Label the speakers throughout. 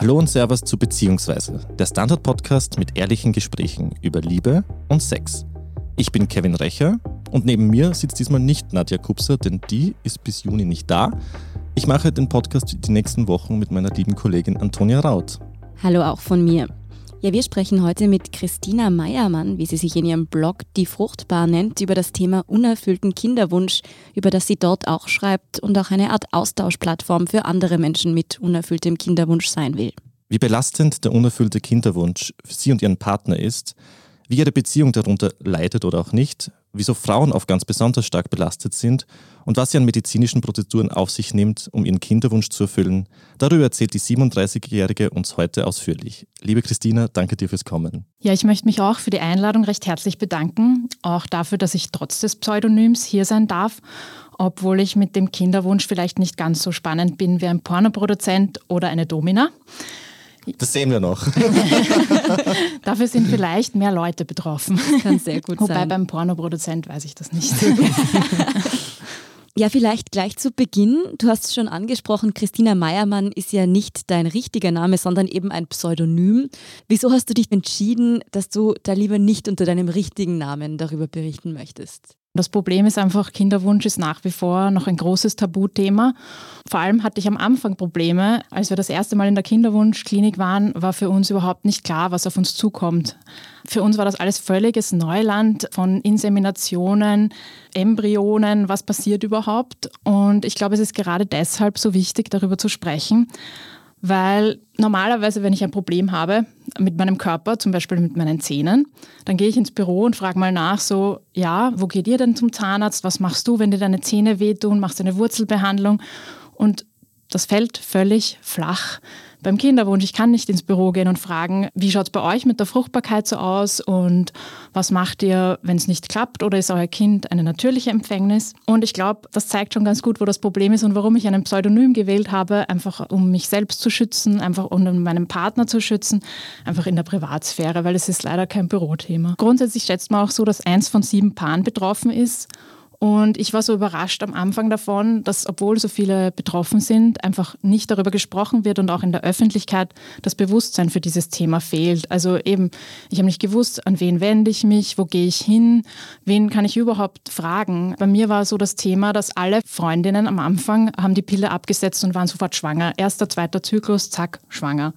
Speaker 1: Hallo und Servus zu Beziehungsweise, der Standard-Podcast mit ehrlichen Gesprächen über Liebe und Sex. Ich bin Kevin Recher und neben mir sitzt diesmal nicht Nadja Kupser, denn die ist bis Juni nicht da. Ich mache den Podcast die nächsten Wochen mit meiner lieben Kollegin Antonia Raut.
Speaker 2: Hallo auch von mir. Ja, wir sprechen heute mit Christina Meiermann, wie sie sich in ihrem Blog Die Fruchtbar nennt, über das Thema unerfüllten Kinderwunsch, über das sie dort auch schreibt und auch eine Art Austauschplattform für andere Menschen mit unerfülltem Kinderwunsch sein will.
Speaker 1: Wie belastend der unerfüllte Kinderwunsch für sie und ihren Partner ist, wie ihre Beziehung darunter leidet oder auch nicht, wieso Frauen oft ganz besonders stark belastet sind und was sie an medizinischen Prozeduren auf sich nimmt, um ihren Kinderwunsch zu erfüllen, darüber erzählt die 37-Jährige uns heute ausführlich. Liebe Christina, danke dir fürs Kommen.
Speaker 3: Ja, ich möchte mich auch für die Einladung recht herzlich bedanken, auch dafür, dass ich trotz des Pseudonyms hier sein darf, obwohl ich mit dem Kinderwunsch vielleicht nicht ganz so spannend bin wie ein Pornoproduzent oder eine Domina.
Speaker 1: Das sehen wir noch.
Speaker 3: Dafür sind vielleicht mehr Leute betroffen.
Speaker 2: Kann sehr gut
Speaker 3: Wobei
Speaker 2: sein.
Speaker 3: beim Pornoproduzent weiß ich das nicht.
Speaker 2: Ja, vielleicht gleich zu Beginn. Du hast es schon angesprochen, Christina Meiermann ist ja nicht dein richtiger Name, sondern eben ein Pseudonym. Wieso hast du dich entschieden, dass du da lieber nicht unter deinem richtigen Namen darüber berichten möchtest?
Speaker 3: Das Problem ist einfach, Kinderwunsch ist nach wie vor noch ein großes Tabuthema. Vor allem hatte ich am Anfang Probleme. Als wir das erste Mal in der Kinderwunschklinik waren, war für uns überhaupt nicht klar, was auf uns zukommt. Für uns war das alles völliges Neuland von Inseminationen, Embryonen, was passiert überhaupt. Und ich glaube, es ist gerade deshalb so wichtig, darüber zu sprechen, weil normalerweise, wenn ich ein Problem habe mit meinem Körper, zum Beispiel mit meinen Zähnen, dann gehe ich ins Büro und frage mal nach, so, ja, wo geht ihr denn zum Zahnarzt? Was machst du, wenn dir deine Zähne wehtun? Machst du eine Wurzelbehandlung? Und das fällt völlig flach beim Kinderwunsch. Ich kann nicht ins Büro gehen und fragen, wie schaut es bei euch mit der Fruchtbarkeit so aus und was macht ihr, wenn es nicht klappt oder ist euer Kind eine natürliche Empfängnis? Und ich glaube, das zeigt schon ganz gut, wo das Problem ist und warum ich einen Pseudonym gewählt habe, einfach um mich selbst zu schützen, einfach um meinen Partner zu schützen, einfach in der Privatsphäre, weil es ist leider kein Bürothema. Grundsätzlich schätzt man auch so, dass eins von sieben Paaren betroffen ist. Und ich war so überrascht am Anfang davon, dass obwohl so viele betroffen sind, einfach nicht darüber gesprochen wird und auch in der Öffentlichkeit das Bewusstsein für dieses Thema fehlt. Also eben, ich habe nicht gewusst, an wen wende ich mich, wo gehe ich hin, wen kann ich überhaupt fragen. Bei mir war so das Thema, dass alle Freundinnen am Anfang haben die Pille abgesetzt und waren sofort schwanger. Erster, zweiter Zyklus, zack, schwanger.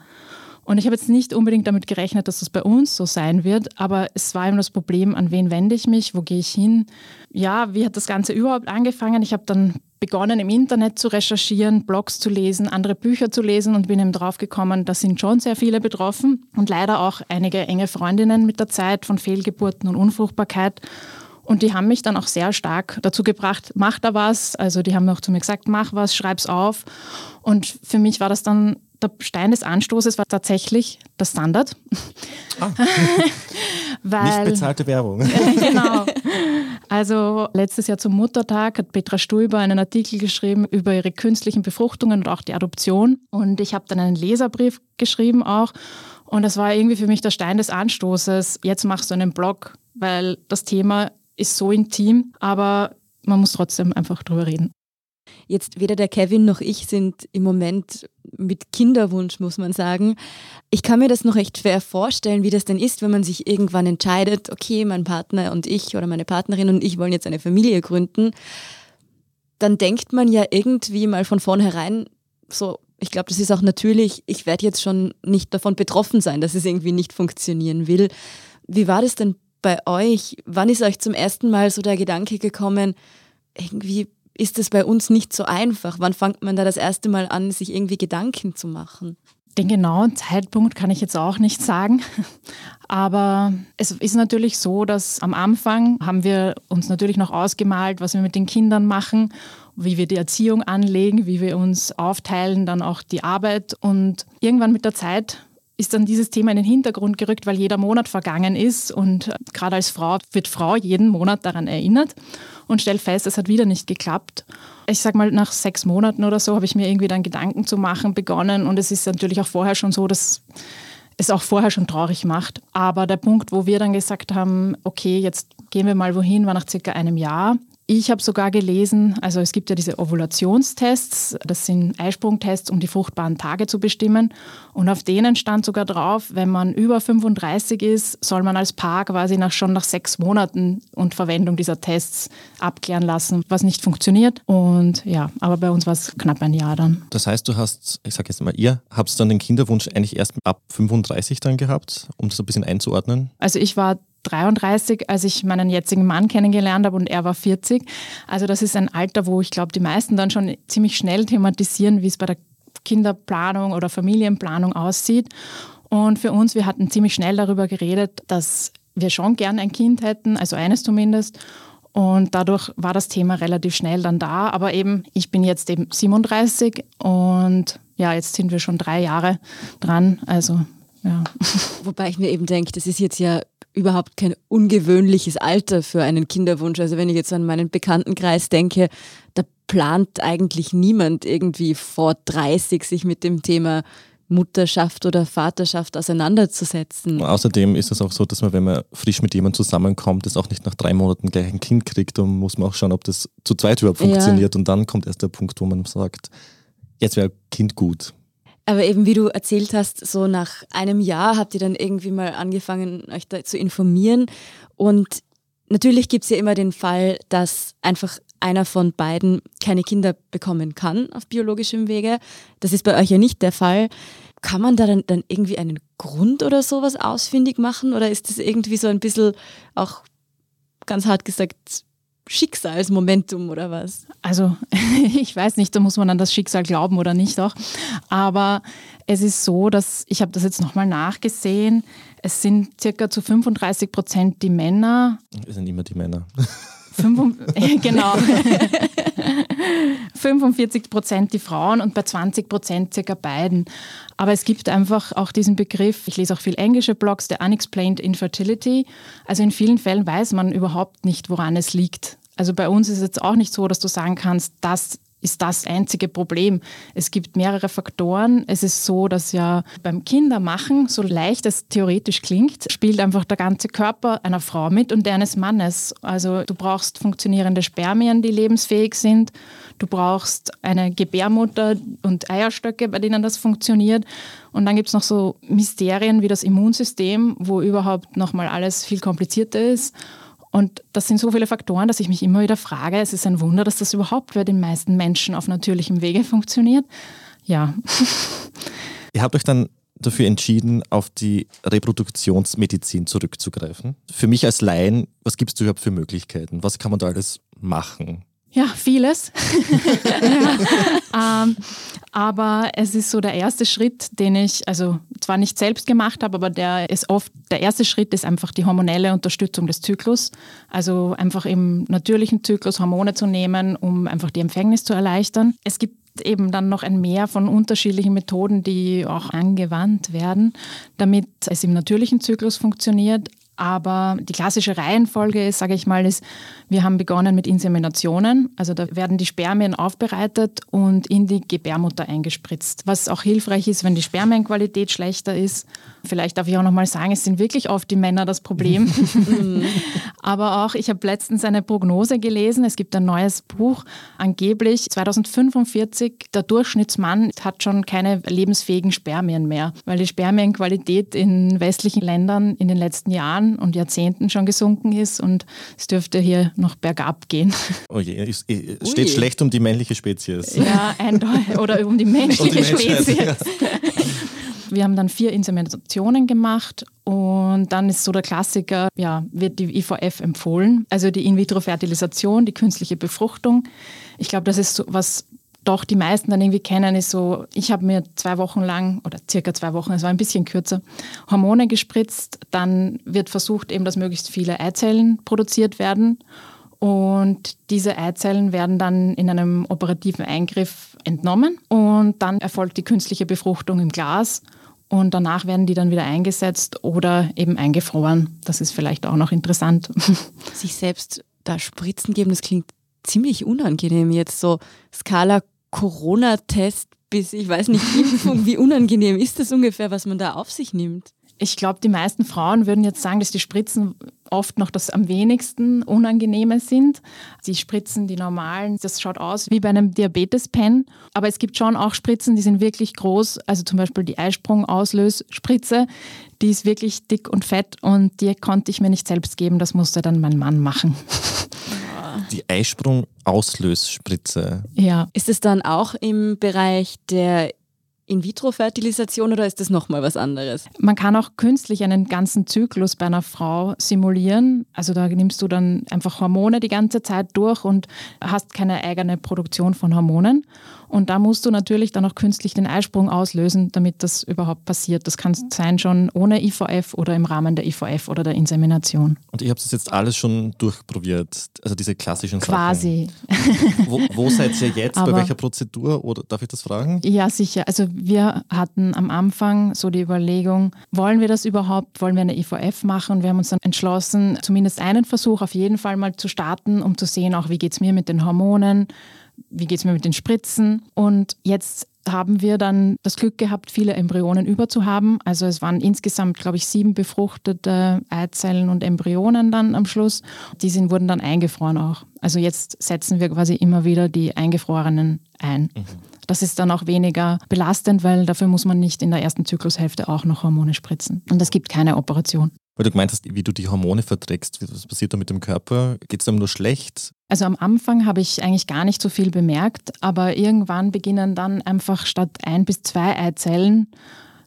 Speaker 3: Und ich habe jetzt nicht unbedingt damit gerechnet, dass das bei uns so sein wird, aber es war eben das Problem, an wen wende ich mich, wo gehe ich hin? Ja, wie hat das Ganze überhaupt angefangen? Ich habe dann begonnen, im Internet zu recherchieren, Blogs zu lesen, andere Bücher zu lesen und bin eben drauf gekommen, da sind schon sehr viele betroffen und leider auch einige enge Freundinnen mit der Zeit von Fehlgeburten und Unfruchtbarkeit. Und die haben mich dann auch sehr stark dazu gebracht, mach da was. Also die haben auch zu mir gesagt, mach was, schreib's auf. Und für mich war das dann der Stein des Anstoßes war tatsächlich der Standard.
Speaker 1: Ah.
Speaker 3: Weil,
Speaker 1: Nicht bezahlte Werbung.
Speaker 3: genau. Also letztes Jahr zum Muttertag hat Petra Stuiber einen Artikel geschrieben über ihre künstlichen Befruchtungen und auch die Adoption. Und ich habe dann einen Leserbrief geschrieben auch. Und das war irgendwie für mich der Stein des Anstoßes. Jetzt machst du einen Blog, weil das Thema ist so intim, aber man muss trotzdem einfach drüber reden.
Speaker 2: Jetzt weder der Kevin noch ich sind im Moment mit Kinderwunsch, muss man sagen. Ich kann mir das noch recht schwer vorstellen, wie das denn ist, wenn man sich irgendwann entscheidet, okay, mein Partner und ich oder meine Partnerin und ich wollen jetzt eine Familie gründen. Dann denkt man ja irgendwie mal von vornherein so, ich glaube, das ist auch natürlich, ich werde jetzt schon nicht davon betroffen sein, dass es irgendwie nicht funktionieren will. Wie war das denn bei euch? Wann ist euch zum ersten Mal so der Gedanke gekommen, irgendwie ist es bei uns nicht so einfach? Wann fängt man da das erste Mal an, sich irgendwie Gedanken zu machen?
Speaker 3: Den genauen Zeitpunkt kann ich jetzt auch nicht sagen. Aber es ist natürlich so, dass am Anfang haben wir uns natürlich noch ausgemalt, was wir mit den Kindern machen, wie wir die Erziehung anlegen, wie wir uns aufteilen, dann auch die Arbeit. Und irgendwann mit der Zeit ist dann dieses Thema in den Hintergrund gerückt, weil jeder Monat vergangen ist und gerade als Frau wird Frau jeden Monat daran erinnert und stellt fest, es hat wieder nicht geklappt. Ich sag mal, nach sechs Monaten oder so habe ich mir irgendwie dann Gedanken zu machen begonnen und es ist natürlich auch vorher schon so, dass es auch vorher schon traurig macht. Aber der Punkt, wo wir dann gesagt haben, okay, jetzt gehen wir mal wohin, war nach circa einem Jahr. Ich habe sogar gelesen, also es gibt ja diese Ovulationstests, das sind Eisprungtests, um die fruchtbaren Tage zu bestimmen. Und auf denen stand sogar drauf, wenn man über 35 ist, soll man als Paar quasi nach, schon nach sechs Monaten und Verwendung dieser Tests abklären lassen, was nicht funktioniert. Und ja, aber bei uns war es knapp ein Jahr dann.
Speaker 1: Das heißt, du hast, ich sage jetzt mal, ihr habt dann den Kinderwunsch eigentlich erst ab 35 dann gehabt, um das ein bisschen einzuordnen?
Speaker 3: Also ich war 33, als ich meinen jetzigen Mann kennengelernt habe und er war 40. Also das ist ein Alter, wo ich glaube, die meisten dann schon ziemlich schnell thematisieren, wie es bei der Kinderplanung oder Familienplanung aussieht. Und für uns, wir hatten ziemlich schnell darüber geredet, dass wir schon gern ein Kind hätten, also eines zumindest. Und dadurch war das Thema relativ schnell dann da. Aber eben, ich bin jetzt eben 37 und ja, jetzt sind wir schon drei Jahre dran. Also ja.
Speaker 2: Wobei ich mir eben denke, das ist jetzt ja überhaupt kein ungewöhnliches Alter für einen Kinderwunsch. Also wenn ich jetzt an meinen Bekanntenkreis denke, da plant eigentlich niemand irgendwie vor 30 sich mit dem Thema Mutterschaft oder Vaterschaft auseinanderzusetzen.
Speaker 1: Außerdem ist es auch so, dass man, wenn man frisch mit jemandem zusammenkommt, das auch nicht nach drei Monaten gleich ein Kind kriegt. Dann muss man auch schauen, ob das zu zweit überhaupt funktioniert. Ja. Und dann kommt erst der Punkt, wo man sagt, jetzt wäre Kind gut.
Speaker 2: Aber eben wie du erzählt hast, so nach einem Jahr habt ihr dann irgendwie mal angefangen, euch da zu informieren. Und natürlich gibt es ja immer den Fall, dass einfach einer von beiden keine Kinder bekommen kann auf biologischem Wege. Das ist bei euch ja nicht der Fall. Kann man da dann, dann irgendwie einen Grund oder sowas ausfindig machen? Oder ist das irgendwie so ein bisschen auch ganz hart gesagt Schicksalsmomentum oder was?
Speaker 3: Also ich weiß nicht, da muss man an das Schicksal glauben oder nicht auch. Aber es ist so, dass ich habe das jetzt nochmal nachgesehen. Es sind circa zu 35 Prozent die Männer.
Speaker 1: Es sind immer die Männer.
Speaker 3: genau. 45 Prozent die Frauen und bei 20 Prozent circa beiden. Aber es gibt einfach auch diesen Begriff, ich lese auch viel englische Blogs, der Unexplained Infertility. Also in vielen Fällen weiß man überhaupt nicht, woran es liegt. Also bei uns ist es jetzt auch nicht so, dass du sagen kannst, das ist das einzige Problem. Es gibt mehrere Faktoren. Es ist so, dass ja beim Kindermachen, so leicht es theoretisch klingt, spielt einfach der ganze Körper einer Frau mit und der eines Mannes. Also du brauchst funktionierende Spermien, die lebensfähig sind. Du brauchst eine Gebärmutter und Eierstöcke, bei denen das funktioniert. Und dann gibt es noch so Mysterien wie das Immunsystem, wo überhaupt nochmal alles viel komplizierter ist. Und das sind so viele Faktoren, dass ich mich immer wieder frage, es ist ein Wunder, dass das überhaupt bei den meisten Menschen auf natürlichem Wege funktioniert. Ja.
Speaker 1: Ihr habt euch dann dafür entschieden, auf die Reproduktionsmedizin zurückzugreifen. Für mich als Laien, was gibt es überhaupt für Möglichkeiten? Was kann man da alles machen?
Speaker 3: Ja, vieles. ähm, aber es ist so der erste Schritt, den ich also zwar nicht selbst gemacht habe, aber der ist oft, der erste Schritt ist einfach die hormonelle Unterstützung des Zyklus. Also einfach im natürlichen Zyklus Hormone zu nehmen, um einfach die Empfängnis zu erleichtern. Es gibt eben dann noch ein Mehr von unterschiedlichen Methoden, die auch angewandt werden, damit es im natürlichen Zyklus funktioniert. Aber die klassische Reihenfolge, sage ich mal, ist, wir haben begonnen mit Inseminationen. Also da werden die Spermien aufbereitet und in die Gebärmutter eingespritzt. Was auch hilfreich ist, wenn die Spermienqualität schlechter ist. Vielleicht darf ich auch nochmal sagen, es sind wirklich oft die Männer das Problem. Aber auch, ich habe letztens eine Prognose gelesen. Es gibt ein neues Buch. Angeblich 2045, der Durchschnittsmann hat schon keine lebensfähigen Spermien mehr, weil die Spermienqualität in westlichen Ländern in den letzten Jahren und Jahrzehnten schon gesunken ist und es dürfte hier noch bergab gehen.
Speaker 1: Oh je, es steht Ui. schlecht um die männliche Spezies.
Speaker 3: Ja, eindeutig. Oder um die menschliche um die Spezies. Wir haben dann vier Inseminationen gemacht und dann ist so der Klassiker, ja, wird die IVF empfohlen, also die In-vitro-Fertilisation, die künstliche Befruchtung. Ich glaube, das ist so was doch die meisten dann irgendwie kennen, ist so, ich habe mir zwei Wochen lang oder circa zwei Wochen, es war ein bisschen kürzer, Hormone gespritzt. Dann wird versucht eben, dass möglichst viele Eizellen produziert werden. Und diese Eizellen werden dann in einem operativen Eingriff entnommen und dann erfolgt die künstliche Befruchtung im Glas und danach werden die dann wieder eingesetzt oder eben eingefroren. Das ist vielleicht auch noch interessant.
Speaker 2: Sich selbst da Spritzen geben, das klingt ziemlich unangenehm jetzt so. Skala Corona-Test bis, ich weiß nicht, Impfung. Wie unangenehm ist das ungefähr, was man da auf sich nimmt?
Speaker 3: Ich glaube, die meisten Frauen würden jetzt sagen, dass die Spritzen oft noch das am wenigsten Unangenehme sind. Die Spritzen, die normalen, das schaut aus wie bei einem Diabetes-Pen. Aber es gibt schon auch Spritzen, die sind wirklich groß. Also zum Beispiel die Eisprung-Auslösspritze, die ist wirklich dick und fett und die konnte ich mir nicht selbst geben. Das musste dann mein Mann machen.
Speaker 1: Die Eisprung-Auslösspritze.
Speaker 2: Ja. Ist es dann auch im Bereich der in-vitro-Fertilisation oder ist das nochmal was anderes?
Speaker 3: Man kann auch künstlich einen ganzen Zyklus bei einer Frau simulieren. Also da nimmst du dann einfach Hormone die ganze Zeit durch und hast keine eigene Produktion von Hormonen. Und da musst du natürlich dann auch künstlich den Eisprung auslösen, damit das überhaupt passiert. Das kann sein schon ohne IVF oder im Rahmen der IVF oder der Insemination.
Speaker 1: Und ich habe das jetzt alles schon durchprobiert, also diese klassischen
Speaker 3: Quasi.
Speaker 1: Sachen. Wo, wo seid ihr jetzt?
Speaker 3: Aber
Speaker 1: bei welcher Prozedur? Oder darf ich das fragen?
Speaker 3: Ja, sicher. Also wir hatten am Anfang so die Überlegung, wollen wir das überhaupt? Wollen wir eine IVF machen? Und wir haben uns dann entschlossen, zumindest einen Versuch auf jeden Fall mal zu starten, um zu sehen, auch wie geht es mir mit den Hormonen wie geht es mir mit den Spritzen. Und jetzt haben wir dann das Glück gehabt, viele Embryonen überzuhaben. Also es waren insgesamt, glaube ich, sieben befruchtete Eizellen und Embryonen dann am Schluss. Die sind, wurden dann eingefroren auch. Also jetzt setzen wir quasi immer wieder die eingefrorenen ein. Mhm. Das ist dann auch weniger belastend, weil dafür muss man nicht in der ersten Zyklushälfte auch noch Hormone spritzen. Und es gibt keine Operation.
Speaker 1: Weil du gemeint hast, wie du die Hormone verträgst. Was passiert da mit dem Körper? Geht es einem nur schlecht?
Speaker 3: Also am Anfang habe ich eigentlich gar nicht so viel bemerkt, aber irgendwann beginnen dann einfach statt ein bis zwei Eizellen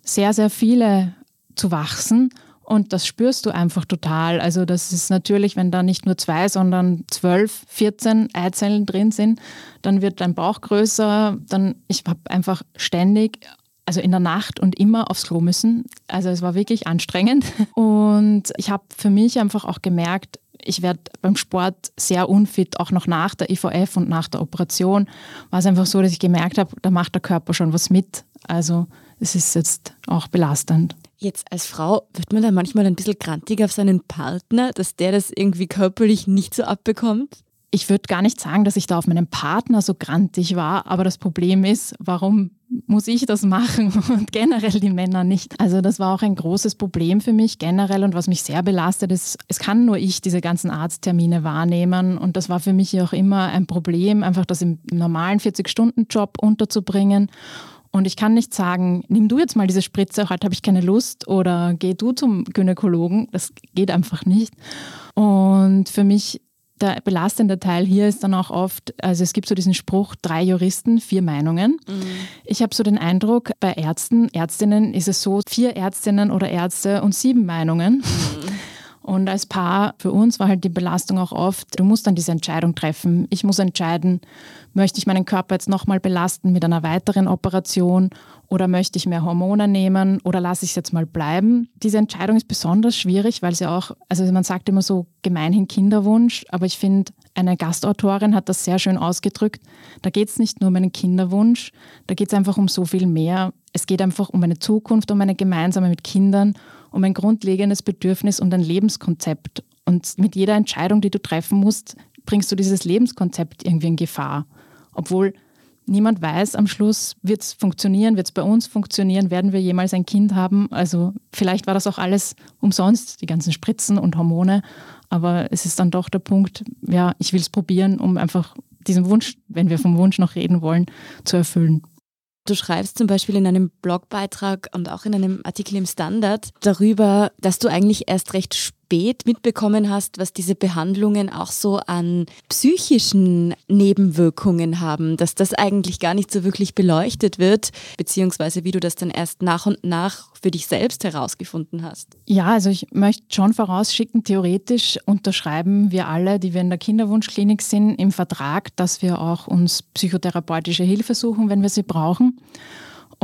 Speaker 3: sehr, sehr viele zu wachsen. Und das spürst du einfach total. Also das ist natürlich, wenn da nicht nur zwei, sondern zwölf, 14 Eizellen drin sind, dann wird dein Bauch größer. Dann, ich habe einfach ständig also in der Nacht und immer aufs Klo müssen. Also es war wirklich anstrengend. Und ich habe für mich einfach auch gemerkt, ich werde beim Sport sehr unfit, auch noch nach der IVF und nach der Operation. War es einfach so, dass ich gemerkt habe, da macht der Körper schon was mit. Also es ist jetzt auch belastend.
Speaker 2: Jetzt als Frau wird man da manchmal ein bisschen grantig auf seinen Partner, dass der das irgendwie körperlich nicht so abbekommt?
Speaker 3: Ich würde gar nicht sagen, dass ich da auf meinen Partner so grantig war, aber das Problem ist, warum muss ich das machen und generell die Männer nicht. Also das war auch ein großes Problem für mich generell und was mich sehr belastet ist, es kann nur ich diese ganzen Arzttermine wahrnehmen und das war für mich auch immer ein Problem, einfach das im normalen 40-Stunden-Job unterzubringen. Und ich kann nicht sagen, nimm du jetzt mal diese Spritze, heute habe ich keine Lust oder geh du zum Gynäkologen. Das geht einfach nicht. Und für mich der belastende Teil hier ist dann auch oft, also es gibt so diesen Spruch, drei Juristen, vier Meinungen. Mhm. Ich habe so den Eindruck, bei Ärzten, Ärztinnen ist es so, vier Ärztinnen oder Ärzte und sieben Meinungen. Mhm. Und als Paar, für uns war halt die Belastung auch oft, du musst dann diese Entscheidung treffen. Ich muss entscheiden, möchte ich meinen Körper jetzt nochmal belasten mit einer weiteren Operation oder möchte ich mehr Hormone nehmen oder lasse ich es jetzt mal bleiben? Diese Entscheidung ist besonders schwierig, weil sie auch, also man sagt immer so gemeinhin Kinderwunsch, aber ich finde, eine Gastautorin hat das sehr schön ausgedrückt. Da geht es nicht nur um einen Kinderwunsch, da geht es einfach um so viel mehr. Es geht einfach um eine Zukunft, um eine gemeinsame mit Kindern, um ein grundlegendes Bedürfnis und ein Lebenskonzept. Und mit jeder Entscheidung, die du treffen musst, bringst du dieses Lebenskonzept irgendwie in Gefahr. Obwohl niemand weiß am Schluss, wird es funktionieren, wird es bei uns funktionieren, werden wir jemals ein Kind haben. Also vielleicht war das auch alles umsonst, die ganzen Spritzen und Hormone. Aber es ist dann doch der Punkt, ja, ich will es probieren, um einfach diesen Wunsch, wenn wir vom Wunsch noch reden wollen, zu erfüllen.
Speaker 2: Du schreibst zum Beispiel in einem Blogbeitrag und auch in einem Artikel im Standard darüber, dass du eigentlich erst recht spät mitbekommen hast, was diese Behandlungen auch so an psychischen Nebenwirkungen haben, dass das eigentlich gar nicht so wirklich beleuchtet wird, beziehungsweise wie du das dann erst nach und nach für dich selbst herausgefunden hast.
Speaker 3: Ja, also ich möchte schon vorausschicken, theoretisch unterschreiben wir alle, die wir in der Kinderwunschklinik sind, im Vertrag, dass wir auch uns psychotherapeutische Hilfe suchen, wenn wir sie brauchen.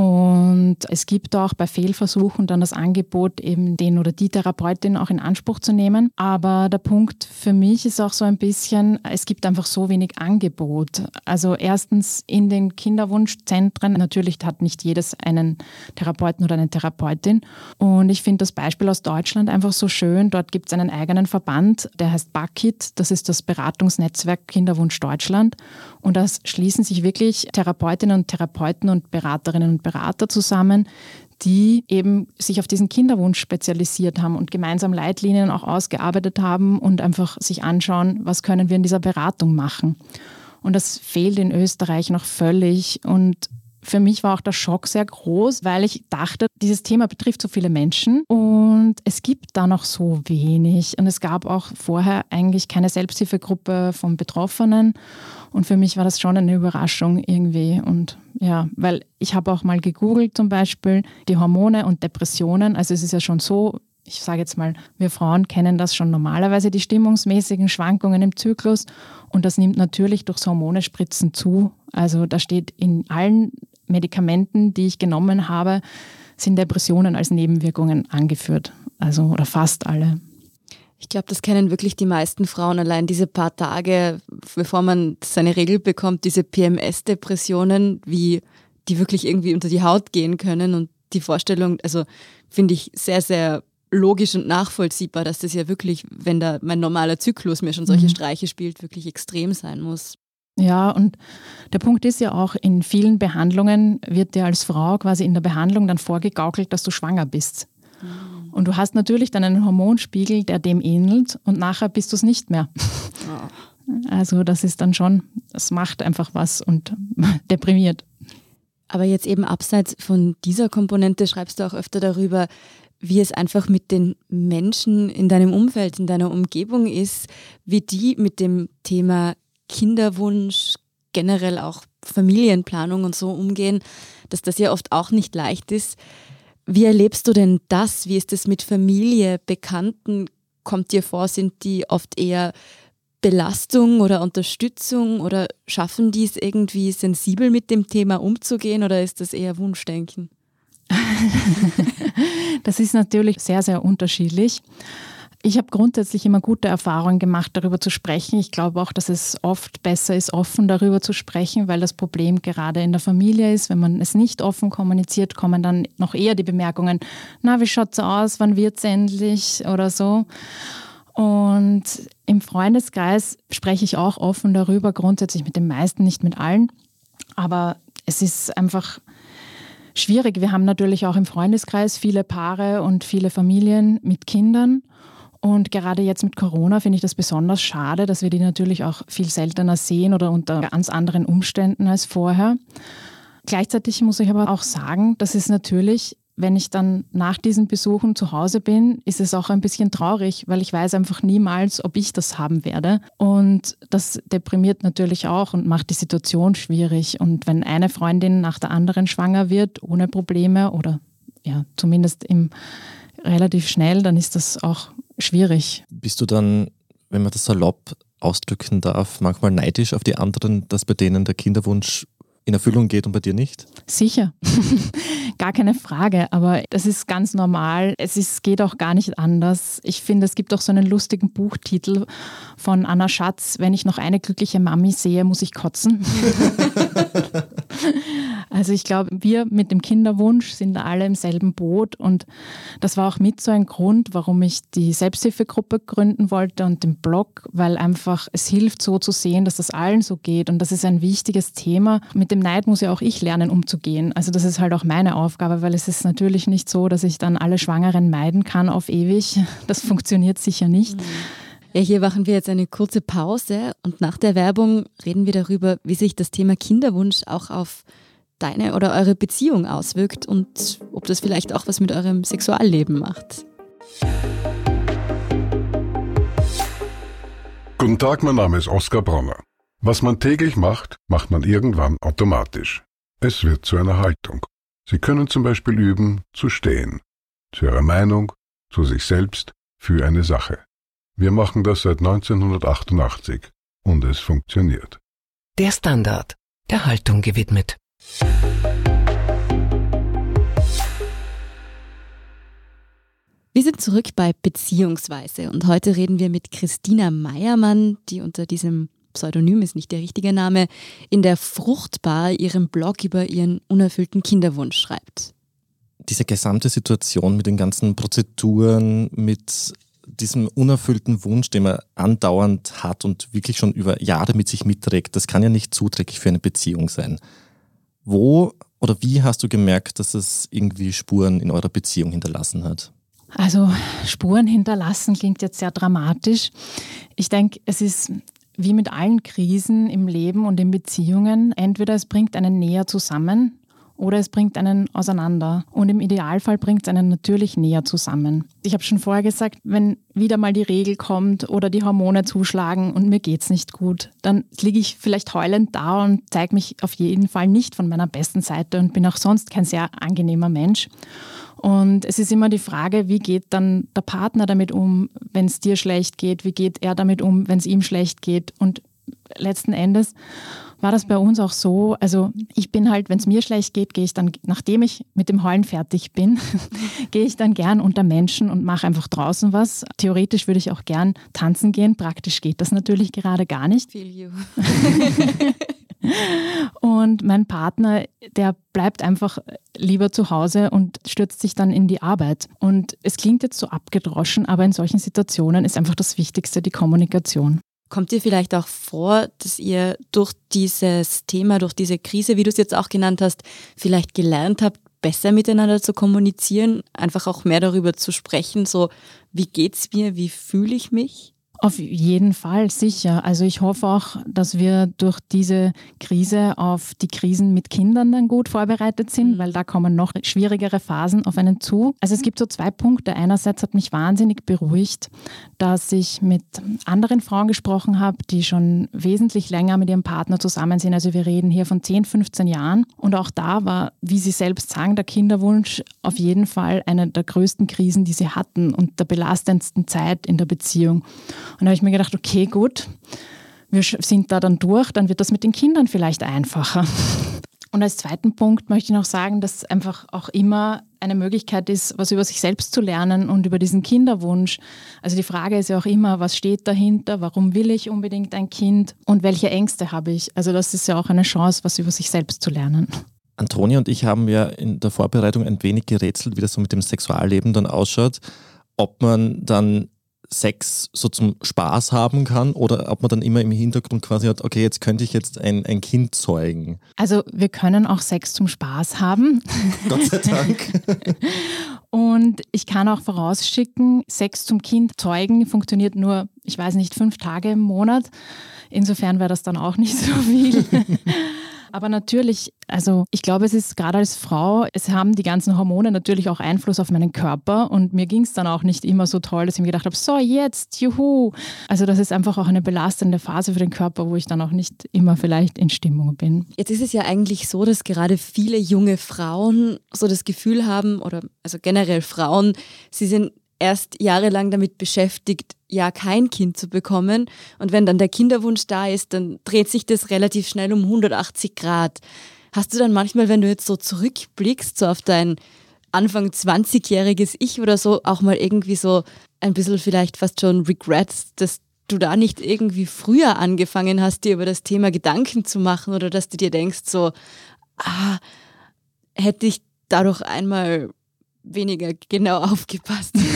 Speaker 3: Und es gibt auch bei Fehlversuchen dann das Angebot, eben den oder die Therapeutin auch in Anspruch zu nehmen. Aber der Punkt für mich ist auch so ein bisschen, es gibt einfach so wenig Angebot. Also erstens in den Kinderwunschzentren, natürlich hat nicht jedes einen Therapeuten oder eine Therapeutin. Und ich finde das Beispiel aus Deutschland einfach so schön. Dort gibt es einen eigenen Verband, der heißt BAKIT, das ist das Beratungsnetzwerk Kinderwunsch Deutschland. Und da schließen sich wirklich Therapeutinnen und Therapeuten und Beraterinnen und Berater zusammen, die eben sich auf diesen Kinderwunsch spezialisiert haben und gemeinsam Leitlinien auch ausgearbeitet haben und einfach sich anschauen, was können wir in dieser Beratung machen. Und das fehlt in Österreich noch völlig. Und für mich war auch der Schock sehr groß, weil ich dachte, dieses Thema betrifft so viele Menschen und es gibt da noch so wenig. Und es gab auch vorher eigentlich keine Selbsthilfegruppe von Betroffenen. Und für mich war das schon eine Überraschung irgendwie. Und ja, weil ich habe auch mal gegoogelt zum Beispiel die Hormone und Depressionen. Also es ist ja schon so, ich sage jetzt mal, wir Frauen kennen das schon normalerweise, die stimmungsmäßigen Schwankungen im Zyklus. Und das nimmt natürlich durchs Hormonespritzen zu. Also da steht in allen Medikamenten, die ich genommen habe, sind Depressionen als Nebenwirkungen angeführt. Also oder fast alle.
Speaker 2: Ich glaube, das kennen wirklich die meisten Frauen. Allein diese paar Tage, bevor man seine Regel bekommt, diese PMS-Depressionen, wie die wirklich irgendwie unter die Haut gehen können. Und die Vorstellung, also finde ich sehr, sehr logisch und nachvollziehbar, dass das ja wirklich, wenn da mein normaler Zyklus mir schon solche mhm. Streiche spielt, wirklich extrem sein muss.
Speaker 3: Ja, und der Punkt ist ja auch, in vielen Behandlungen wird dir als Frau quasi in der Behandlung dann vorgegaukelt, dass du schwanger bist. Mhm. Und du hast natürlich dann einen Hormonspiegel, der dem ähnelt und nachher bist du es nicht mehr. Oh. Also das ist dann schon, das macht einfach was und deprimiert.
Speaker 2: Aber jetzt eben abseits von dieser Komponente schreibst du auch öfter darüber, wie es einfach mit den Menschen in deinem Umfeld, in deiner Umgebung ist, wie die mit dem Thema Kinderwunsch, generell auch Familienplanung und so umgehen, dass das ja oft auch nicht leicht ist. Wie erlebst du denn das? Wie ist es mit Familie, Bekannten? Kommt dir vor, sind die oft eher Belastung oder Unterstützung oder schaffen die es irgendwie sensibel mit dem Thema umzugehen oder ist das eher Wunschdenken?
Speaker 3: das ist natürlich sehr, sehr unterschiedlich. Ich habe grundsätzlich immer gute Erfahrungen gemacht, darüber zu sprechen. Ich glaube auch, dass es oft besser ist, offen darüber zu sprechen, weil das Problem gerade in der Familie ist. Wenn man es nicht offen kommuniziert, kommen dann noch eher die Bemerkungen, na, wie schaut es aus, wann wird es endlich oder so. Und im Freundeskreis spreche ich auch offen darüber, grundsätzlich mit den meisten, nicht mit allen. Aber es ist einfach schwierig. Wir haben natürlich auch im Freundeskreis viele Paare und viele Familien mit Kindern. Und gerade jetzt mit Corona finde ich das besonders schade, dass wir die natürlich auch viel seltener sehen oder unter ganz anderen Umständen als vorher. Gleichzeitig muss ich aber auch sagen, dass es natürlich, wenn ich dann nach diesen Besuchen zu Hause bin, ist es auch ein bisschen traurig, weil ich weiß einfach niemals, ob ich das haben werde. Und das deprimiert natürlich auch und macht die Situation schwierig. Und wenn eine Freundin nach der anderen schwanger wird, ohne Probleme oder ja, zumindest im relativ schnell, dann ist das auch schwierig.
Speaker 1: Bist du dann, wenn man das salopp ausdrücken darf, manchmal neidisch auf die anderen, dass bei denen der Kinderwunsch in Erfüllung geht und bei dir nicht?
Speaker 3: Sicher, gar keine Frage, aber das ist ganz normal. Es ist, geht auch gar nicht anders. Ich finde, es gibt auch so einen lustigen Buchtitel von Anna Schatz, wenn ich noch eine glückliche Mami sehe, muss ich kotzen. Also ich glaube, wir mit dem Kinderwunsch sind alle im selben Boot und das war auch mit so ein Grund, warum ich die Selbsthilfegruppe gründen wollte und den Blog, weil einfach es hilft so zu sehen, dass das allen so geht und das ist ein wichtiges Thema. Mit dem Neid muss ja auch ich lernen umzugehen. Also das ist halt auch meine Aufgabe, weil es ist natürlich nicht so, dass ich dann alle Schwangeren meiden kann auf ewig. Das funktioniert sicher nicht. Mhm.
Speaker 2: Ja, hier machen wir jetzt eine kurze Pause und nach der Werbung reden wir darüber, wie sich das Thema Kinderwunsch auch auf deine oder eure Beziehung auswirkt und ob das vielleicht auch was mit eurem Sexualleben macht.
Speaker 4: Guten Tag, mein Name ist Oskar Bronner. Was man täglich macht, macht man irgendwann automatisch. Es wird zu einer Haltung. Sie können zum Beispiel üben, zu stehen. Zu Ihrer Meinung, zu sich selbst, für eine Sache. Wir machen das seit 1988 und es funktioniert.
Speaker 5: Der Standard, der Haltung gewidmet.
Speaker 2: Wir sind zurück bei Beziehungsweise und heute reden wir mit Christina Meiermann, die unter diesem Pseudonym ist nicht der richtige Name, in der Fruchtbar ihrem Blog über ihren unerfüllten Kinderwunsch schreibt.
Speaker 1: Diese gesamte Situation mit den ganzen Prozeduren, mit diesem unerfüllten Wunsch, den man andauernd hat und wirklich schon über Jahre mit sich mitträgt, das kann ja nicht zuträglich für eine Beziehung sein. Wo Oder wie hast du gemerkt, dass es irgendwie Spuren in eurer Beziehung hinterlassen hat?
Speaker 3: Also Spuren hinterlassen klingt jetzt sehr dramatisch. Ich denke, es ist wie mit allen Krisen im Leben und in Beziehungen, entweder es bringt einen näher zusammen oder es bringt einen auseinander. Und im Idealfall bringt es einen natürlich näher zusammen. Ich habe schon vorher gesagt, wenn wieder mal die Regel kommt oder die Hormone zuschlagen und mir geht es nicht gut, dann liege ich vielleicht heulend da und zeige mich auf jeden Fall nicht von meiner besten Seite und bin auch sonst kein sehr angenehmer Mensch. Und es ist immer die Frage, wie geht dann der Partner damit um, wenn es dir schlecht geht? Wie geht er damit um, wenn es ihm schlecht geht? Und letzten Endes war das bei uns auch so. Also ich bin halt, wenn es mir schlecht geht, gehe ich dann, nachdem ich mit dem Heulen fertig bin, gehe ich dann gern unter Menschen und mache einfach draußen was. Theoretisch würde ich auch gern tanzen gehen. Praktisch geht das natürlich gerade gar nicht. Feel you. Und mein Partner, der bleibt einfach lieber zu Hause und stürzt sich dann in die Arbeit. Und es klingt jetzt so abgedroschen, aber in solchen Situationen ist einfach das Wichtigste die Kommunikation.
Speaker 2: Kommt dir vielleicht auch vor, dass ihr durch dieses Thema, durch diese Krise, wie du es jetzt auch genannt hast, vielleicht gelernt habt, besser miteinander zu kommunizieren, einfach auch mehr darüber zu sprechen, so wie geht's mir, wie fühle ich mich?
Speaker 3: Auf jeden Fall, sicher. Also ich hoffe auch, dass wir durch diese Krise auf die Krisen mit Kindern dann gut vorbereitet sind, mhm. weil da kommen noch schwierigere Phasen auf einen zu. Also es gibt so zwei Punkte. Einerseits hat mich wahnsinnig beruhigt, dass ich mit anderen Frauen gesprochen habe, die schon wesentlich länger mit ihrem Partner zusammen sind. Also wir reden hier von 10, 15 Jahren. Und auch da war, wie Sie selbst sagen, der Kinderwunsch auf jeden Fall eine der größten Krisen, die sie hatten und der belastendsten Zeit in der Beziehung. Und da habe ich mir gedacht, okay, gut, wir sind da dann durch, dann wird das mit den Kindern vielleicht einfacher. Und als zweiten Punkt möchte ich noch sagen, dass einfach auch immer eine Möglichkeit ist, was über sich selbst zu lernen und über diesen Kinderwunsch. Also die Frage ist ja auch immer, was steht dahinter, warum will ich unbedingt ein Kind und welche Ängste habe ich? Also das ist ja auch eine Chance, was über sich selbst zu lernen.
Speaker 1: Antonia und ich haben ja in der Vorbereitung ein wenig gerätselt, wie das so mit dem Sexualleben dann ausschaut. Ob man dann Sex so zum Spaß haben kann oder ob man dann immer im Hintergrund quasi hat, okay, jetzt könnte ich jetzt ein, ein Kind zeugen.
Speaker 3: Also wir können auch Sex zum Spaß haben.
Speaker 1: Gott sei Dank.
Speaker 3: Und ich kann auch vorausschicken, Sex zum Kind zeugen funktioniert nur, ich weiß nicht, fünf Tage im Monat. Insofern wäre das dann auch nicht so viel. Aber natürlich, also ich glaube, es ist gerade als Frau, es haben die ganzen Hormone natürlich auch Einfluss auf meinen Körper und mir ging es dann auch nicht immer so toll, dass ich mir gedacht habe, so jetzt, juhu. Also das ist einfach auch eine belastende Phase für den Körper, wo ich dann auch nicht immer vielleicht in Stimmung bin.
Speaker 2: Jetzt ist es ja eigentlich so, dass gerade viele junge Frauen so das Gefühl haben, oder also generell Frauen, sie sind erst jahrelang damit beschäftigt, ja kein Kind zu bekommen. Und wenn dann der Kinderwunsch da ist, dann dreht sich das relativ schnell um 180 Grad. Hast du dann manchmal, wenn du jetzt so zurückblickst, so auf dein Anfang 20-jähriges Ich oder so, auch mal irgendwie so ein bisschen vielleicht fast schon Regrets, dass du da nicht irgendwie früher angefangen hast, dir über das Thema Gedanken zu machen oder dass du dir denkst, so, ah, hätte ich dadurch einmal weniger genau aufgepasst.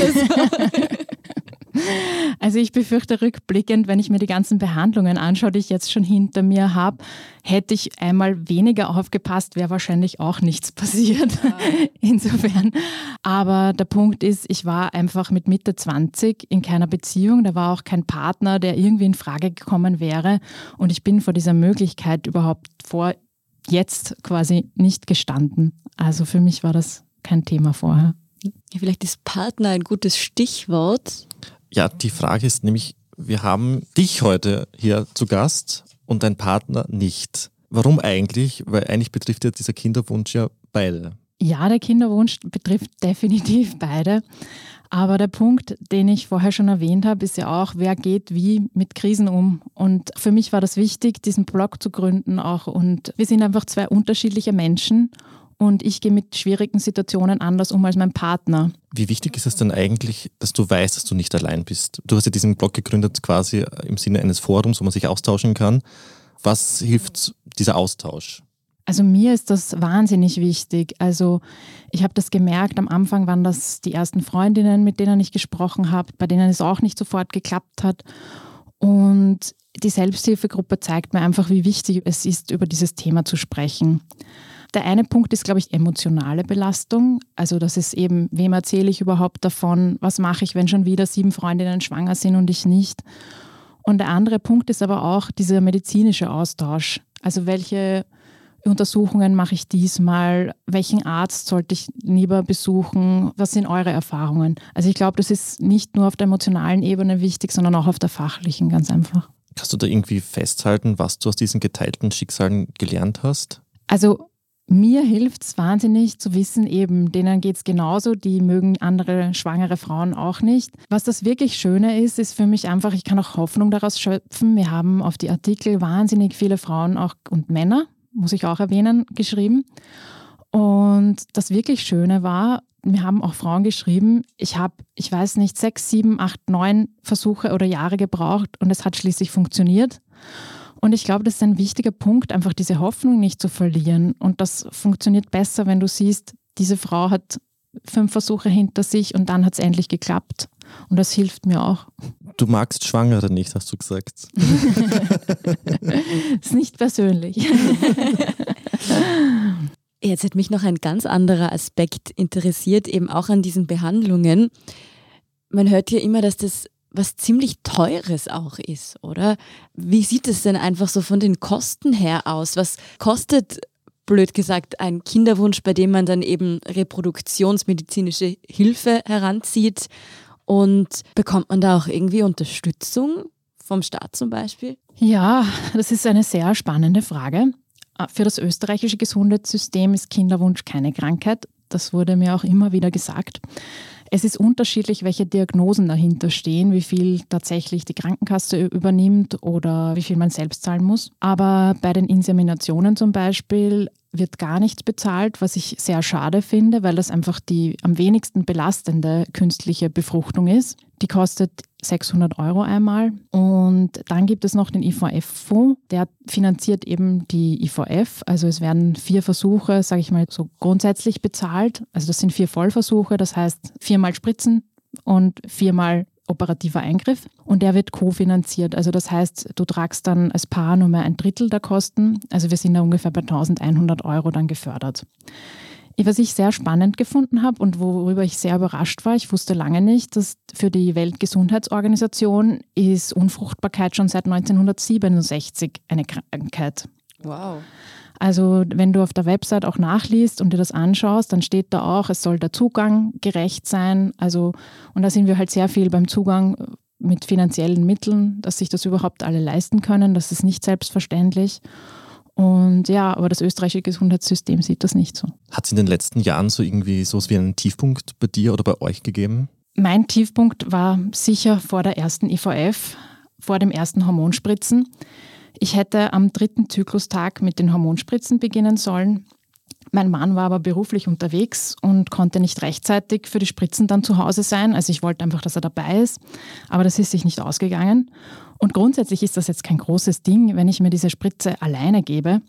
Speaker 3: Also ich befürchte rückblickend, wenn ich mir die ganzen Behandlungen anschaue, die ich jetzt schon hinter mir habe, hätte ich einmal weniger aufgepasst, wäre wahrscheinlich auch nichts passiert. Ja. Insofern. Aber der Punkt ist, ich war einfach mit Mitte 20 in keiner Beziehung. Da war auch kein Partner, der irgendwie in Frage gekommen wäre. Und ich bin vor dieser Möglichkeit überhaupt vor jetzt quasi nicht gestanden. Also für mich war das kein Thema vorher.
Speaker 2: Vielleicht ist Partner ein gutes Stichwort.
Speaker 1: Ja, die Frage ist nämlich, wir haben dich heute hier zu Gast und dein Partner nicht. Warum eigentlich? Weil eigentlich betrifft ja dieser Kinderwunsch ja beide.
Speaker 3: Ja, der Kinderwunsch betrifft definitiv beide. Aber der Punkt, den ich vorher schon erwähnt habe, ist ja auch, wer geht wie mit Krisen um. Und für mich war das wichtig, diesen Blog zu gründen auch. Und wir sind einfach zwei unterschiedliche Menschen und ich gehe mit schwierigen Situationen anders um als mein Partner.
Speaker 1: Wie wichtig ist es denn eigentlich, dass du weißt, dass du nicht allein bist? Du hast ja diesen Blog gegründet quasi im Sinne eines Forums, wo man sich austauschen kann. Was hilft dieser Austausch?
Speaker 3: Also mir ist das wahnsinnig wichtig. Also ich habe das gemerkt, am Anfang waren das die ersten Freundinnen, mit denen ich gesprochen habe, bei denen es auch nicht sofort geklappt hat. Und die Selbsthilfegruppe zeigt mir einfach, wie wichtig es ist, über dieses Thema zu sprechen. Der eine Punkt ist, glaube ich, emotionale Belastung. Also das ist eben, wem erzähle ich überhaupt davon? Was mache ich, wenn schon wieder sieben Freundinnen schwanger sind und ich nicht? Und der andere Punkt ist aber auch dieser medizinische Austausch. Also welche Untersuchungen mache ich diesmal? Welchen Arzt sollte ich lieber besuchen? Was sind eure Erfahrungen? Also ich glaube, das ist nicht nur auf der emotionalen Ebene wichtig, sondern auch auf der fachlichen, ganz einfach.
Speaker 1: Kannst du da irgendwie festhalten, was du aus diesen geteilten Schicksalen gelernt hast?
Speaker 3: Also mir hilft es wahnsinnig zu wissen, eben, denen geht es genauso, die mögen andere schwangere Frauen auch nicht. Was das wirklich Schöne ist, ist für mich einfach, ich kann auch Hoffnung daraus schöpfen. Wir haben auf die Artikel wahnsinnig viele Frauen auch und Männer muss ich auch erwähnen, geschrieben. Und das wirklich Schöne war, mir haben auch Frauen geschrieben, ich habe, ich weiß nicht, sechs, sieben, acht, neun Versuche oder Jahre gebraucht und es hat schließlich funktioniert. Und ich glaube, das ist ein wichtiger Punkt, einfach diese Hoffnung nicht zu verlieren. Und das funktioniert besser, wenn du siehst, diese Frau hat fünf Versuche hinter sich und dann hat es endlich geklappt. Und das hilft mir auch.
Speaker 1: Du magst Schwangere nicht, hast du gesagt.
Speaker 3: ist nicht persönlich.
Speaker 2: Jetzt hat mich noch ein ganz anderer Aspekt interessiert, eben auch an diesen Behandlungen. Man hört ja immer, dass das was ziemlich Teures auch ist, oder? Wie sieht es denn einfach so von den Kosten her aus? Was kostet, blöd gesagt, ein Kinderwunsch, bei dem man dann eben reproduktionsmedizinische Hilfe heranzieht? Und bekommt man da auch irgendwie Unterstützung vom Staat zum Beispiel?
Speaker 3: Ja, das ist eine sehr spannende Frage. Für das österreichische Gesundheitssystem ist Kinderwunsch keine Krankheit. Das wurde mir auch immer wieder gesagt. Es ist unterschiedlich, welche Diagnosen dahinter stehen, wie viel tatsächlich die Krankenkasse übernimmt oder wie viel man selbst zahlen muss. Aber bei den Inseminationen zum Beispiel wird gar nichts bezahlt, was ich sehr schade finde, weil das einfach die am wenigsten belastende künstliche Befruchtung ist. Die kostet 600 Euro einmal. Und dann gibt es noch den IVF-Fonds, der finanziert eben die IVF. Also es werden vier Versuche, sage ich mal, so grundsätzlich bezahlt. Also das sind vier Vollversuche, das heißt viermal Spritzen und viermal operativer Eingriff und der wird kofinanziert. Also das heißt, du tragst dann als Paar nur mehr ein Drittel der Kosten. Also wir sind da ungefähr bei 1100 Euro dann gefördert. Was ich sehr spannend gefunden habe und worüber ich sehr überrascht war, ich wusste lange nicht, dass für die Weltgesundheitsorganisation ist Unfruchtbarkeit schon seit 1967 eine Krankheit.
Speaker 2: Wow.
Speaker 3: Also wenn du auf der Website auch nachliest und dir das anschaust, dann steht da auch, es soll der Zugang gerecht sein. Also, und da sind wir halt sehr viel beim Zugang mit finanziellen Mitteln, dass sich das überhaupt alle leisten können. Das ist nicht selbstverständlich. Und ja, aber das österreichische Gesundheitssystem sieht das nicht so.
Speaker 1: Hat es in den letzten Jahren so irgendwie so wie einen Tiefpunkt bei dir oder bei euch gegeben?
Speaker 3: Mein Tiefpunkt war sicher vor der ersten IVF, vor dem ersten Hormonspritzen. Ich hätte am dritten Zyklustag mit den Hormonspritzen beginnen sollen. Mein Mann war aber beruflich unterwegs und konnte nicht rechtzeitig für die Spritzen dann zu Hause sein. Also ich wollte einfach, dass er dabei ist, aber das ist sich nicht ausgegangen. Und grundsätzlich ist das jetzt kein großes Ding, wenn ich mir diese Spritze alleine gebe.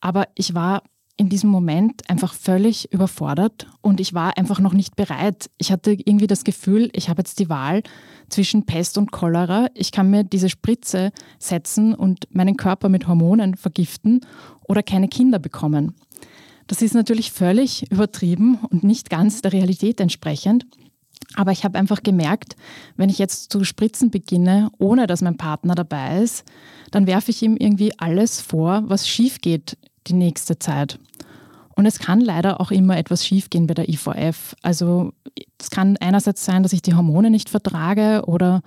Speaker 3: Aber ich war in diesem Moment einfach völlig überfordert und ich war einfach noch nicht bereit. Ich hatte irgendwie das Gefühl, ich habe jetzt die Wahl zwischen Pest und Cholera. Ich kann mir diese Spritze setzen und meinen Körper mit Hormonen vergiften oder keine Kinder bekommen. Das ist natürlich völlig übertrieben und nicht ganz der Realität entsprechend. Aber ich habe einfach gemerkt, wenn ich jetzt zu spritzen beginne, ohne dass mein Partner dabei ist, dann werfe ich ihm irgendwie alles vor, was schief geht die nächste Zeit. Und es kann leider auch immer etwas schiefgehen bei der IVF. Also es kann einerseits sein, dass ich die Hormone nicht vertrage oder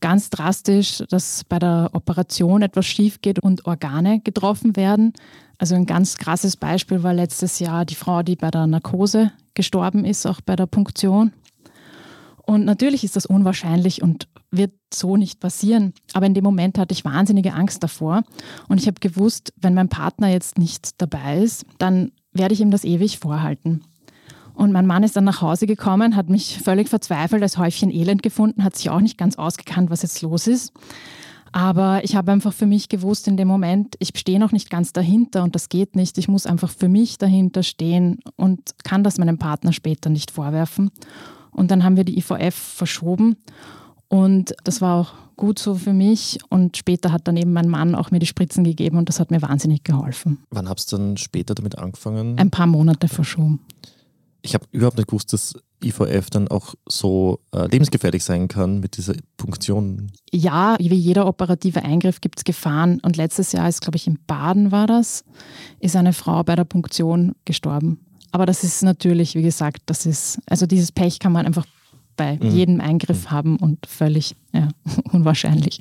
Speaker 3: ganz drastisch, dass bei der Operation etwas schief geht und Organe getroffen werden. Also ein ganz krasses Beispiel war letztes Jahr die Frau, die bei der Narkose gestorben ist, auch bei der Punktion. Und natürlich ist das unwahrscheinlich und wird so nicht passieren. Aber in dem Moment hatte ich wahnsinnige Angst davor. Und ich habe gewusst, wenn mein Partner jetzt nicht dabei ist, dann werde ich ihm das ewig vorhalten. Und mein Mann ist dann nach Hause gekommen, hat mich völlig verzweifelt als Häufchen Elend gefunden, hat sich auch nicht ganz ausgekannt, was jetzt los ist. Aber ich habe einfach für mich gewusst in dem Moment, ich stehe noch nicht ganz dahinter und das geht nicht. Ich muss einfach für mich dahinter stehen und kann das meinem Partner später nicht vorwerfen. Und dann haben wir die IVF verschoben. Und das war auch gut so für mich. Und später hat dann eben mein Mann auch mir die Spritzen gegeben und das hat mir wahnsinnig geholfen.
Speaker 1: Wann hast du dann später damit angefangen?
Speaker 3: Ein paar Monate verschoben.
Speaker 1: Ich habe überhaupt nicht gewusst, dass IVF dann auch so äh, lebensgefährlich sein kann mit dieser Punktion.
Speaker 3: Ja, wie jeder operative Eingriff gibt es Gefahren. Und letztes Jahr ist, glaube ich, in Baden war das, ist eine Frau bei der Punktion gestorben. Aber das ist natürlich, wie gesagt, das ist, also dieses Pech kann man einfach bei mhm. jedem Eingriff mhm. haben und völlig ja, unwahrscheinlich.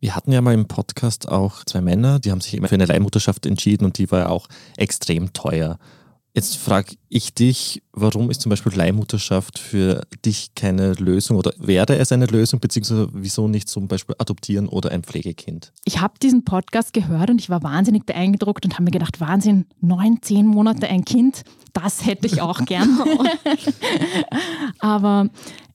Speaker 1: Wir hatten ja mal im Podcast auch zwei Männer, die haben sich immer für eine Leihmutterschaft entschieden und die war ja auch extrem teuer. Jetzt frage ich dich, warum ist zum Beispiel Leihmutterschaft für dich keine Lösung oder wäre es eine Lösung, beziehungsweise wieso nicht zum Beispiel adoptieren oder ein Pflegekind?
Speaker 3: Ich habe diesen Podcast gehört und ich war wahnsinnig beeindruckt und habe mir gedacht, Wahnsinn, neun, zehn Monate ein Kind, das hätte ich auch gern. Aber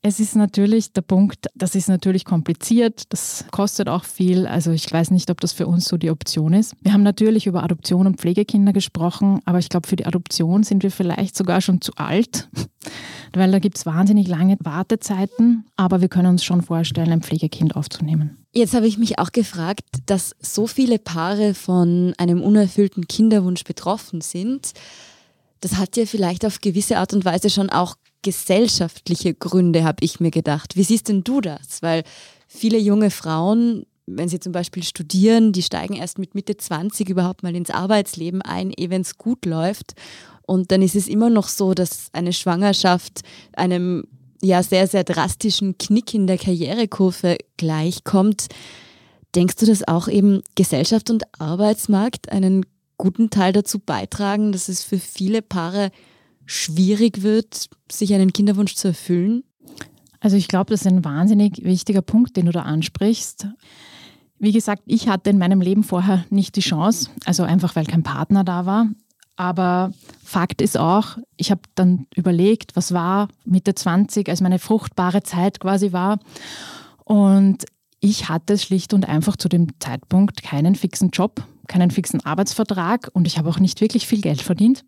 Speaker 3: es ist natürlich der Punkt, das ist natürlich kompliziert, das kostet auch viel. Also ich weiß nicht, ob das für uns so die Option ist. Wir haben natürlich über Adoption und Pflegekinder gesprochen, aber ich glaube, für die Adoption sind wir vielleicht sogar schon zu alt, weil da gibt es wahnsinnig lange Wartezeiten. Aber wir können uns schon vorstellen, ein Pflegekind aufzunehmen.
Speaker 2: Jetzt habe ich mich auch gefragt, dass so viele Paare von einem unerfüllten Kinderwunsch betroffen sind. Das hat ja vielleicht auf gewisse Art und Weise schon auch gesellschaftliche Gründe, habe ich mir gedacht. Wie siehst denn du das? Weil viele junge Frauen, wenn sie zum Beispiel studieren, die steigen erst mit Mitte 20 überhaupt mal ins Arbeitsleben ein, ehe wenn es gut läuft. Und dann ist es immer noch so, dass eine Schwangerschaft einem ja sehr, sehr drastischen Knick in der Karrierekurve gleichkommt. Denkst du, dass auch eben Gesellschaft und Arbeitsmarkt einen guten Teil dazu beitragen, dass es für viele Paare schwierig wird, sich einen Kinderwunsch zu erfüllen?
Speaker 3: Also ich glaube, das ist ein wahnsinnig wichtiger Punkt, den du da ansprichst. Wie gesagt, ich hatte in meinem Leben vorher nicht die Chance, also einfach weil kein Partner da war. Aber Fakt ist auch, ich habe dann überlegt, was war Mitte 20, als meine fruchtbare Zeit quasi war. Und ich hatte schlicht und einfach zu dem Zeitpunkt keinen fixen Job, keinen fixen Arbeitsvertrag und ich habe auch nicht wirklich viel Geld verdient.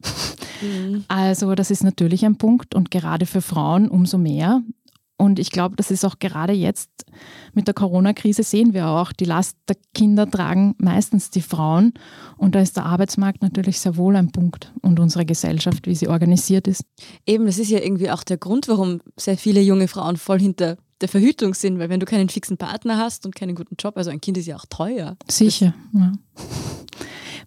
Speaker 3: Mhm. Also das ist natürlich ein Punkt und gerade für Frauen umso mehr. Und ich glaube, das ist auch gerade jetzt mit der Corona-Krise sehen wir auch, die Last der Kinder tragen meistens die Frauen. Und da ist der Arbeitsmarkt natürlich sehr wohl ein Punkt und unsere Gesellschaft, wie sie organisiert ist.
Speaker 2: Eben, das ist ja irgendwie auch der Grund, warum sehr viele junge Frauen voll hinter der Verhütung sind, weil wenn du keinen fixen Partner hast und keinen guten Job, also ein Kind ist ja auch teuer.
Speaker 3: Sicher, ja.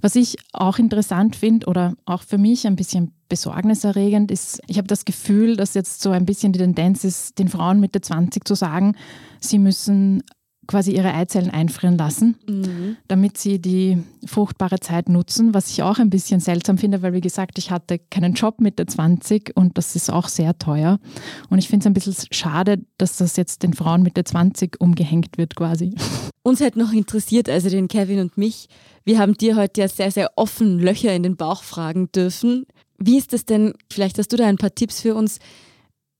Speaker 3: Was ich auch interessant finde oder auch für mich ein bisschen besorgniserregend ist, ich habe das Gefühl, dass jetzt so ein bisschen die Tendenz ist, den Frauen Mitte 20 zu sagen, sie müssen quasi ihre Eizellen einfrieren lassen, mhm. damit sie die fruchtbare Zeit nutzen, was ich auch ein bisschen seltsam finde, weil wie gesagt, ich hatte keinen Job Mitte 20 und das ist auch sehr teuer. Und ich finde es ein bisschen schade, dass das jetzt den Frauen Mitte 20 umgehängt wird quasi.
Speaker 2: Uns hätte noch interessiert, also den Kevin und mich, wir haben dir heute ja sehr, sehr offen Löcher in den Bauch fragen dürfen. Wie ist es denn, vielleicht hast du da ein paar Tipps für uns,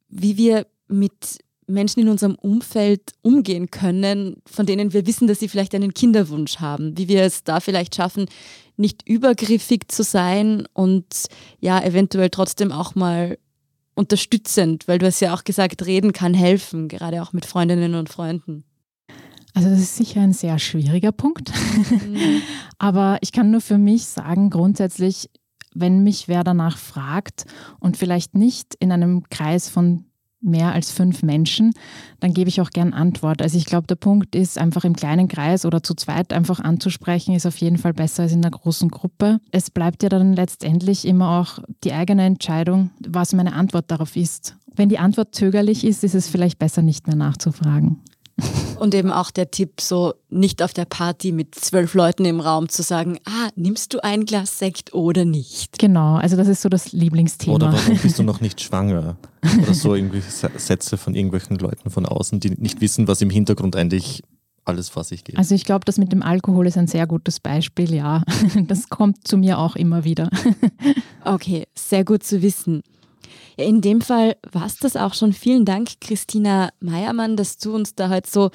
Speaker 2: wie wir mit Menschen in unserem Umfeld umgehen können, von denen wir wissen, dass sie vielleicht einen Kinderwunsch haben, wie wir es da vielleicht schaffen, nicht übergriffig zu sein und ja, eventuell trotzdem auch mal unterstützend, weil du hast ja auch gesagt, reden kann helfen, gerade auch mit Freundinnen und Freunden.
Speaker 3: Also das ist sicher ein sehr schwieriger Punkt. Mhm. Aber ich kann nur für mich sagen, grundsätzlich, wenn mich wer danach fragt und vielleicht nicht in einem Kreis von mehr als fünf Menschen, dann gebe ich auch gern Antwort. Also ich glaube, der Punkt ist, einfach im kleinen Kreis oder zu zweit einfach anzusprechen, ist auf jeden Fall besser als in einer großen Gruppe. Es bleibt ja dann letztendlich immer auch die eigene Entscheidung, was meine Antwort darauf ist. Wenn die Antwort zögerlich ist, ist es vielleicht besser, nicht mehr nachzufragen.
Speaker 2: Und eben auch der Tipp, so nicht auf der Party mit zwölf Leuten im Raum zu sagen, ah, nimmst du ein Glas Sekt oder nicht?
Speaker 3: Genau, also das ist so das Lieblingsthema.
Speaker 1: Oder warum bist du noch nicht schwanger? Oder so irgendwelche Sätze von irgendwelchen Leuten von außen, die nicht wissen, was im Hintergrund eigentlich alles vor sich geht.
Speaker 3: Also ich glaube, das mit dem Alkohol ist ein sehr gutes Beispiel, ja. Das kommt zu mir auch immer wieder.
Speaker 2: Okay, sehr gut zu wissen. Ja, in dem Fall war es das auch schon. Vielen Dank, Christina Meiermann, dass du uns da heute so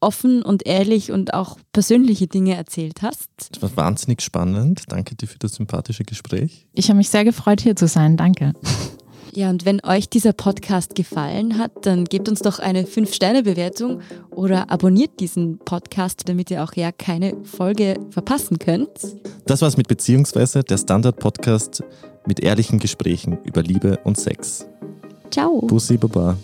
Speaker 2: offen und ehrlich und auch persönliche Dinge erzählt hast.
Speaker 1: Das war wahnsinnig spannend. Danke dir für das sympathische Gespräch.
Speaker 3: Ich habe mich sehr gefreut, hier zu sein. Danke.
Speaker 2: Ja, und wenn euch dieser Podcast gefallen hat, dann gebt uns doch eine 5-Sterne-Bewertung oder abonniert diesen Podcast, damit ihr auch ja keine Folge verpassen könnt.
Speaker 1: Das war's mit Beziehungsweise, der Standard-Podcast mit ehrlichen Gesprächen über Liebe und Sex.
Speaker 2: Ciao.
Speaker 1: Bussi Baba.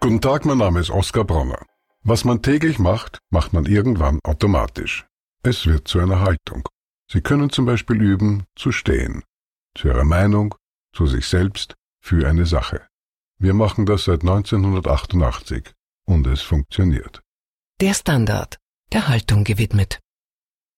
Speaker 4: Guten Tag, mein Name ist Oskar Bronner. Was man täglich macht, macht man irgendwann automatisch. Es wird zu einer Haltung. Sie können zum Beispiel üben, zu stehen. Zu Ihrer Meinung, zu sich selbst, für eine Sache. Wir machen das seit 1988 und es funktioniert.
Speaker 5: Der Standard, der Haltung gewidmet.